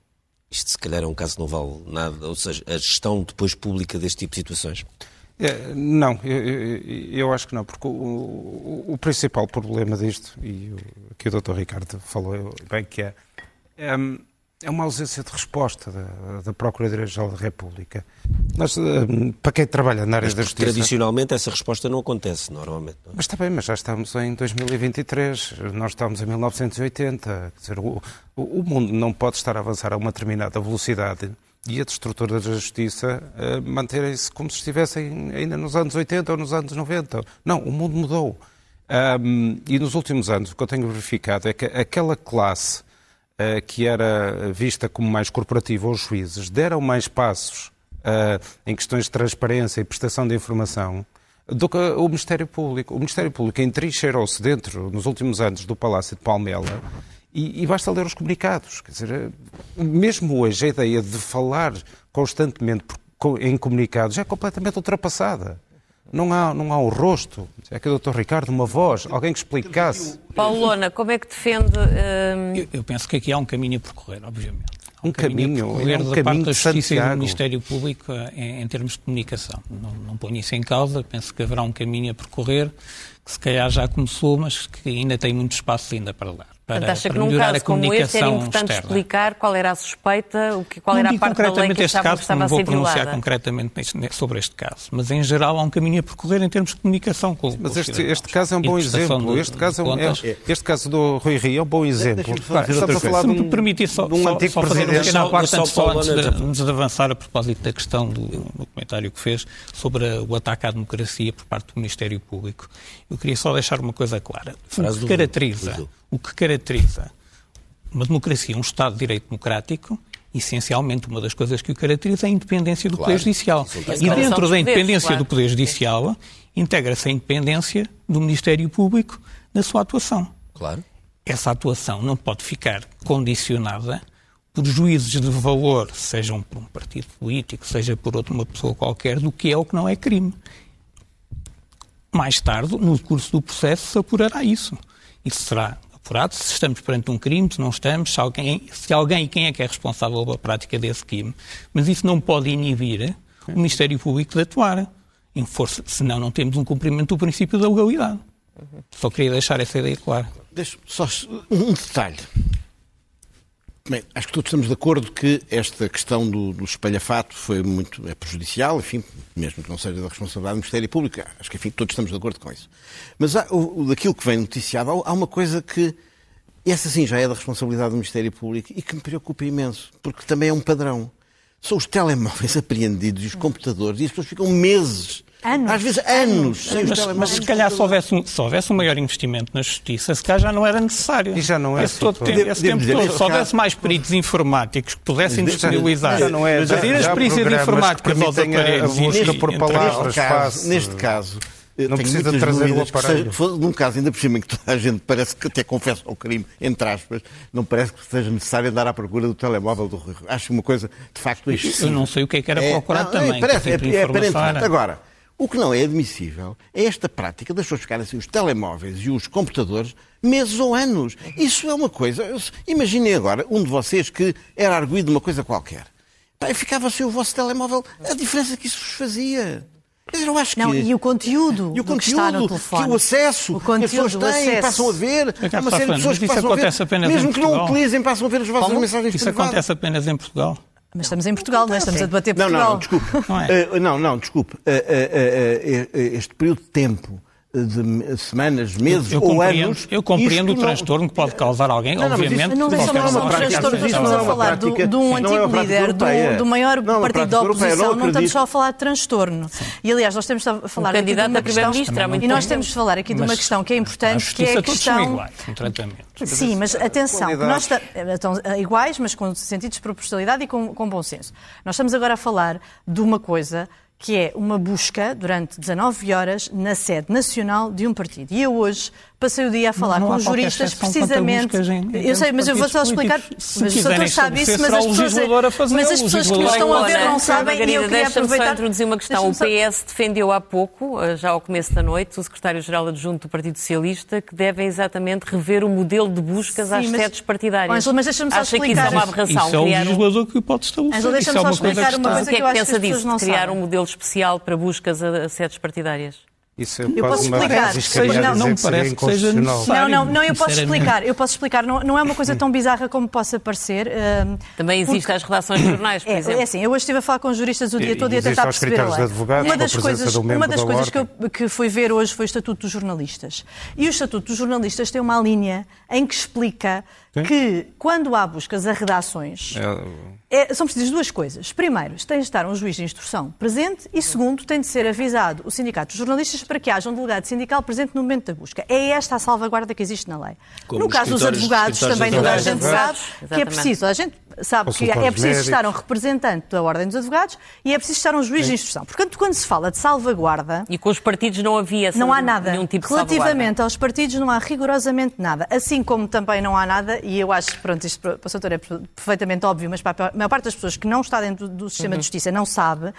Isto se calhar é um caso que não vale nada, ou seja, a gestão depois pública deste tipo de situações?
É, não, eu, eu, eu, acho que não, porque o, o, o principal problema disto, e aqui o Dr. Ricardo falou bem que é, é é uma ausência de resposta da, da Procuradoria-Geral da República. Mas, eh, para quem trabalha na área mas, da justiça...
Tradicionalmente essa resposta não acontece, normalmente. Não? É?
Mas está bem, mas já estamos em 2023, nós estamos em 1980. Quer dizer, o, o mundo não pode estar a avançar a uma determinada velocidade e as estruturas da justiça uh, manterem-se como se estivessem ainda nos anos 80 ou nos anos 90. Não, o mundo mudou. Um, e nos últimos anos, o que eu tenho verificado é que aquela classe que era vista como mais corporativa aos juízes, deram mais passos uh, em questões de transparência e prestação de informação do que o Ministério Público. O Ministério Público entrincheirou-se dentro, nos últimos anos, do Palácio de Palmela e, e, basta ler os comunicados. Quer dizer, mesmo hoje a ideia de falar constantemente em comunicados é completamente ultrapassada. Não há, não há o rosto. É que o Dr. Ricardo, uma voz, alguém que explicasse.
Paulo Lona, como é que defende.
Uh... Eu, eu, penso que aqui há um caminho a percorrer, obviamente.
um, um caminho, caminho
é um
da
parte
da
Justiça e do Ministério Público eh, em, em, termos de comunicação. Não, não ponho isso em causa, penso que haverá um caminho a percorrer, que se calhar já começou, mas que ainda tem muito espaço ainda para dar para,
Portanto, acha que num caso como este era importante externa. explicar qual era a suspeita, o que, qual não era a parte da lei que este
caso,
estava
não vou
pronunciar
concretamente sobre este caso, mas em geral há um caminho a percorrer em termos de comunicação com
Mas este, este caso é um bom exemplo. este, caso é, é, este caso do Rui Rio é um bom exemplo.
Estamos a falar de um, permitir só, um antigo só, fazer um pequeno parte antes, só antes de, de avançar a propósito da questão do, do comentário que fez sobre o ataque à democracia por parte do Ministério Público. Eu queria só deixar uma coisa clara. O que caracteriza o que caracteriza uma democracia, um Estado de Direito Democrático, essencialmente uma das coisas que o caracteriza é a independência do claro, Poder Judicial. E dentro da independência claro. do Poder Judicial integra-se a independência do Ministério Público na sua atuação.
Claro.
Essa atuação não pode ficar condicionada por juízes de valor, sejam por um partido político, seja por outra uma pessoa qualquer, do que é ou que não é crime. Mais tarde, no curso do processo, se apurará isso. Isso será apurado se estamos perante um crime, se não estamos, se alguém, se alguém e quem é que é responsável pela prática desse crime. Mas isso não pode inibir o Ministério Público de atuar. Em força, senão não temos um cumprimento do princípio da legalidade. Só queria deixar essa ideia clara.
Deixa só um detalhe. Bem, acho que todos estamos de acordo que esta questão do, do espalhafato foi muito é prejudicial, enfim, mesmo que não seja da responsabilidade do Ministério Público. Acho que, enfim, todos estamos de acordo com isso. Mas há, o, daquilo que vem noticiado, há, há uma coisa que, essa sim já é da responsabilidade do Ministério Público e que me preocupa imenso, porque também é um padrão. São os telemóveis apreendidos e os computadores, e as pessoas ficam meses
Anos.
Às vezes anos.
sem mas, mas se calhar se houvesse, um, se houvesse um maior investimento na justiça, se calhar já não era necessário.
E já não é.
Esse, todo tempo, esse tempo todo. Se houvesse mais peritos informáticos que pudessem disponibilizar. Já não é. Pedir as perícias informáticas aos aparelhos.
busca por palavras,
Neste caso,
não precisa trazer o aparelho.
Seja, num caso, ainda por cima, em que toda a gente parece que até confessa o crime, entre aspas, não parece que seja necessário andar à procura do telemóvel do Rui. Acho uma coisa, de facto, excessiva.
Eu não sei o que é que era procurado é, também.
Parece, tipo é, é aparentemente. Agora, o que não é admissível é esta prática das pessoas ficarem assim, os telemóveis e os computadores, meses ou anos. Isso é uma coisa. Imaginem agora um de vocês que era arguído de uma coisa qualquer. E ficava sem o vosso telemóvel, a diferença que isso vos fazia. Quer dizer, eu acho
não,
que...
E o conteúdo,
e o conteúdo que está no telefone. Que o acesso, o conteúdo, as pessoas têm, acesso. passam a ver. Há uma série de pessoas que passam a ver. Mesmo que não utilizem, passam a ver as vossas Como? mensagens
Isso privadas. acontece apenas em Portugal.
Mas estamos em Portugal, não é? Estamos a debater Portugal.
Não, não, desculpe. Não, é. uh, não, não, desculpe. Uh, uh, este período de tempo de semanas, meses
eu
ou
compreendo,
anos.
Eu compreendo o
não-
transtorno que pode causar alguém,
Não, não, mas
obviamente.
isso
Não é uma questão de
há que
transtorno,
aceitar.
estamos
não é
a
uma
falar do- de um
não é uma
antigo líder, do, do maior
Não, é uma
partido da oposição,
não
não estamos só a falar de transtorno. E aliás, nós temos a falar aqui de
candidato
uma
a
questão, e nós temos de falar aqui de uma
Mas
questão que é importante, que é a questão
iguais no tratamento.
Sim, mas atenção, nós esta- estão eh, iguais, mas com sentido de proporcionalidade e com, com bom senso. Nós estamos agora a falar de uma coisa que é uma busca durante 19 horas na sede nacional de um partido. E eu hoje passei o dia a falar
não
com juristas precisamente.
em- em
eu sei, mas eu vou só explicar.
Se
Mas o doutor sabe isso, mas as pessoas, mas as pessoas que nos estão a ver não sabem e eu
Margarida,
queria
deixa-me só
aproveitar.
introduzir uma questão. O PS defendeu há pouco, eh, já ao começo da noite, o secretário-geral adjunto do Partido Socialista, que devem exatamente rever o modelo de buscas
Sim,
às
mas-
sedes partidárias.
Mas deixa-me só
Acha que isso é
explicar.
uma aberração?
Isso é
um-
legislador que pode estabelecer. Isso
deixa-me
é
só
uma coisa
explicar
que
uma
Mas
coisa
o que é
que eu acho que as
pensa
pessoas
disso?
não
de criar
sabem.
um modelo especial para buscas a, a sedes partidárias?
Isso é
Eu
quase
posso
uma
explicar. Seja, não-
não
seria
parece que seja necessário.
Não, não, não, eu posso explicar, eu posso explicar, não, não é uma coisa tão bizarra como possa parecer. hum,
Também existem as redações de jornais, por
É,
exemplo.
é assim, eu hoje estive a falar com juristas o dia
E-
todo e a tentar perceber a
critérios
lei.
de advogados,
uma das coisas,
do
uma das
da
coisas que, eu, que fui ver hoje foi o Estatuto dos Jornalistas. E o Estatuto dos Jornalistas tem uma linha em que explica que quando há buscas a redações, é, são precisas duas coisas. Primeiro, tem de estar um juiz de instrução presente e, segundo, tem de ser avisado o sindicato dos jornalistas para que haja um delegado sindical presente no momento da busca. É esta a salvaguarda que existe na lei.
Como
no caso dos advogados, também toda a gente sabe que é preciso. A gente sabe que é preciso
médicos.
estar um representante da Ordem dos Advogados e é preciso estar um juiz de instrução. Portanto, quando se fala de salvaguarda,
E com os partidos não havia
não há nada.
nenhum tipo de
Relativamente aos partidos, não há rigorosamente nada. Assim como também não há nada, e eu acho que pronto, isto para o Soutor é perfeitamente óbvio, mas para a maior parte das pessoas que não está dentro do sistema
Uhum.
de justiça não sabe,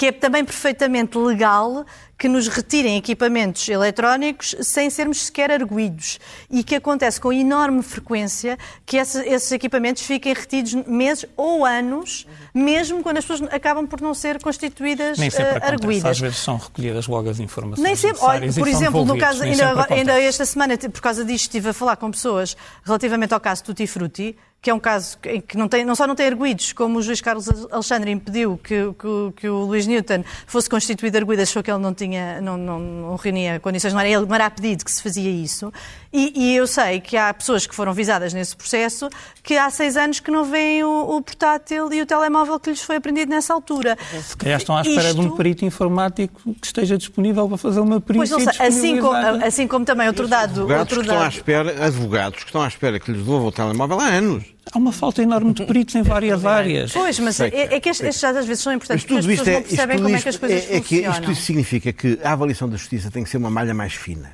que é também perfeitamente legal que nos retirem equipamentos eletrónicos sem sermos sequer arguídos. E que acontece com enorme frequência que esse- esses equipamentos fiquem retidos meses ou anos, mesmo quando as pessoas acabam por não ser constituídas
Nem sempre
eh,
acontece.
arguídas.
Às vezes são recolhidas logo as informações
Nem sempre. Olha, por exemplo, no caso, ainda, ainda esta semana, por causa disto, estive a falar com pessoas relativamente ao caso Tutti Frutti, que é um caso em que não, tem, não só não tem arguídos, como o juiz Carlos Alexandre impediu que, que- que o Luís Newton fosse constituído arguído, achou que ele não tinha, não, não, não reunia condições, não era ele, não era pedido que se fazia isso. E, e eu sei que há pessoas que foram visadas nesse processo que há seis anos que não veem o, o portátil e o telemóvel que lhes foi apreendido nessa altura.
Se calhar estão à espera de um
Isto-
perito informático que esteja disponível para fazer uma
Pois
perícia
não sei, assim como, assim como também outro dado.
Advogados
Outro
que estão à
dado.
espera, advogados que estão à espera que lhes devolvam o telemóvel há anos.
Há uma falta enorme de peritos em várias áreas.
Pois, mas é, é que estes, estes dados às vezes são importantes
Mas
porque as
tudo isto
pessoas
é,
não percebem
isto,
como é
isto
que as coisas
é, é que
funcionam.
isto significa que a avaliação da justiça tem que ser uma malha mais fina.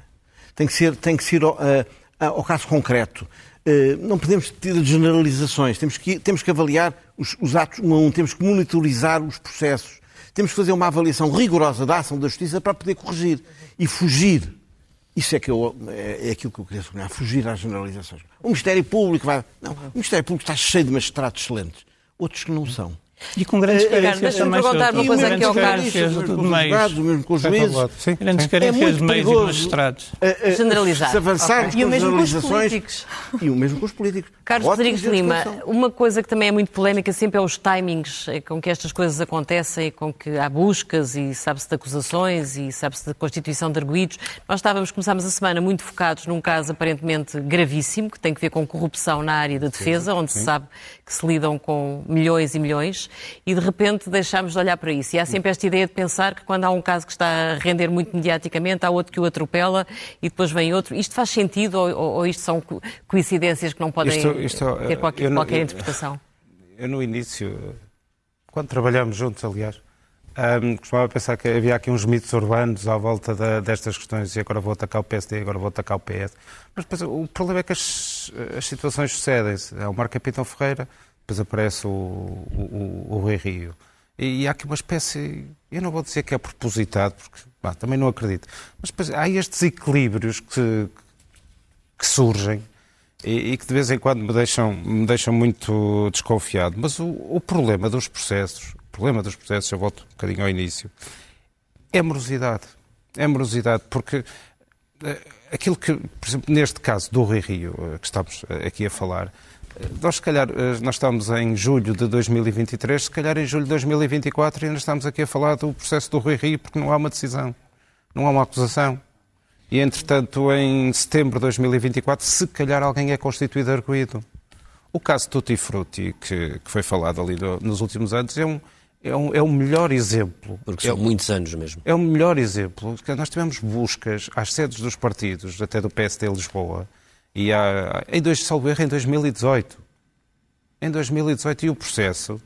Tem que ser, tem que ser ao, a- ao caso concreto. Eh, não podemos ter generalizações. Temos que, temos que avaliar os, os atos um a um. Temos que monitorizar os processos. Temos que fazer uma avaliação rigorosa da ação da justiça para poder corrigir e fugir. Isso é, que eu, é, é aquilo que eu queria sublinhar, fugir às generalizações. O Ministério Público vai. Não, o Ministério Público está cheio de magistrados excelentes. Outros que não são.
E com grandes
eh,
carências
deixa-me
também.
perguntar uma coisa aqui ao Carlos.
o mesmo
de
com os
meios.
advogados, o mesmo com os
Tem todo
juízes.
sim.
Grandes
sim.
carências
muito
de meios e
perigoso.
magistrados.
Eh, eh,
Generalizar.
Se avançarmos
Ok. E o
com
mesmo com os
generalizações-
políticos.
E o mesmo com os políticos.
Carlos Rodrigues Lima, uma coisa que também é muito polémica sempre é os timings eh, com que estas coisas acontecem, com que há buscas e sabe-se de acusações e sabe-se da constituição de arguídos. Nós estávamos, começámos a semana muito focados num caso aparentemente gravíssimo, que tem que ver com corrupção na área da defesa, onde se sabe que se lidam com milhões e milhões, e de repente deixámos de olhar para isso. E há sempre esta ideia de pensar que quando há um caso que está a render muito mediaticamente, há outro que o atropela e depois vem outro. Isto faz sentido ou, ou- isto são co- coincidências que não podem
Isto- isto,
ter
eh,
qualquer,
não-
qualquer
eu-
interpretação?
Eu no início, quando trabalhámos juntos, aliás, ahm, costumava pensar que havia aqui uns mitos urbanos à volta da- destas questões e agora vou atacar o PSD, agora vou atacar o PS. Mas depois, o problema é que as, as situações sucedem-se. É o Marco Capitão Ferreira, depois aparece o, o, o, o Rio. E, e há aqui uma espécie, eu não vou dizer que é propositado, porque bah, também não acredito, mas depois há estes equilíbrios que, que surgem e, e que de vez em quando me deixam, me deixam muito desconfiado. Mas o, o problema dos processos, o problema dos processos, eu volto um bocadinho ao início, é morosidade. É morosidade, porque eh, aquilo que, por exemplo, neste caso do Rui Rio, eh, que estamos eh, aqui a falar, nós se calhar, eh, nós estamos em julho de 2023, se calhar em julho de 2024 ainda estamos aqui a falar do processo do Rui Rio porque não há uma decisão, não há uma acusação. e, entretanto, em setembro de 2024, se calhar alguém é constituído arguído. O caso Tutti Frutti, que, que foi falado ali do, nos últimos anos, é um, é um, é o melhor exemplo.
Porque são
é,
muitos anos mesmo.
É o melhor exemplo. Nós tivemos buscas às sedes dos partidos, até do PSD Lisboa, e há, em, dois, salvo erro, em 2018. Em 2018, e o processo,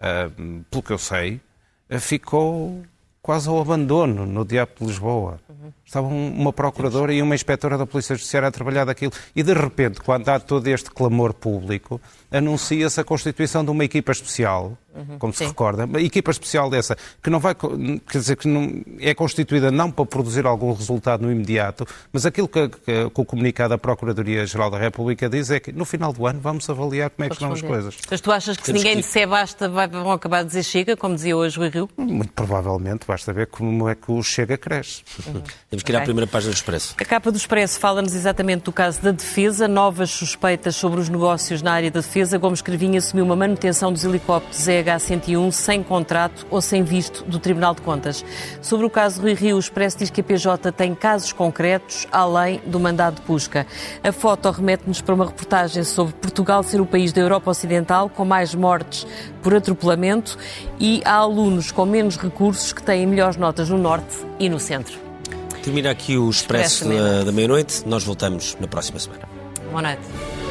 uh, pelo que eu sei, uh, ficou quase ao abandono no Diabo de Lisboa. Uhum. Estava uma procuradora e uma inspetora da Polícia Judiciária a trabalhar daquilo. E, de repente, quando há todo este clamor público, anuncia-se a constituição de uma equipa especial, uhum. como se recorda, uma equipa especial dessa, que não vai, quer dizer, que não, é constituída não para produzir algum resultado no imediato, mas aquilo que, que, que o comunicado da Procuradoria-Geral da República diz é que no final do ano vamos avaliar como é que estão as coisas.
Mas tu achas que se ninguém disser basta, vão acabar de dizer chega, como dizia hoje o Rio?
Muito provavelmente, basta ver como é que o chega cresce.
Uhum. Que ir okay. à primeira página do Expresso.
A capa do Expresso fala-nos exatamente do caso da defesa, novas suspeitas sobre os negócios na área da defesa. Gomes Cravinho assumiu uma manutenção dos helicópteros EH-101 sem contrato ou sem visto do Tribunal de Contas. Sobre o caso Rui Rio, o Expresso diz que a PJ tem casos concretos além do mandado de busca. A foto remete-nos para uma reportagem sobre Portugal ser o país da Europa Ocidental com mais mortes por atropelamento e há alunos com menos recursos que têm melhores notas no Norte e no Centro.
Termina aqui o Expresso, Expresso da, da meia-noite. Nós voltamos na próxima semana.
Boa noite.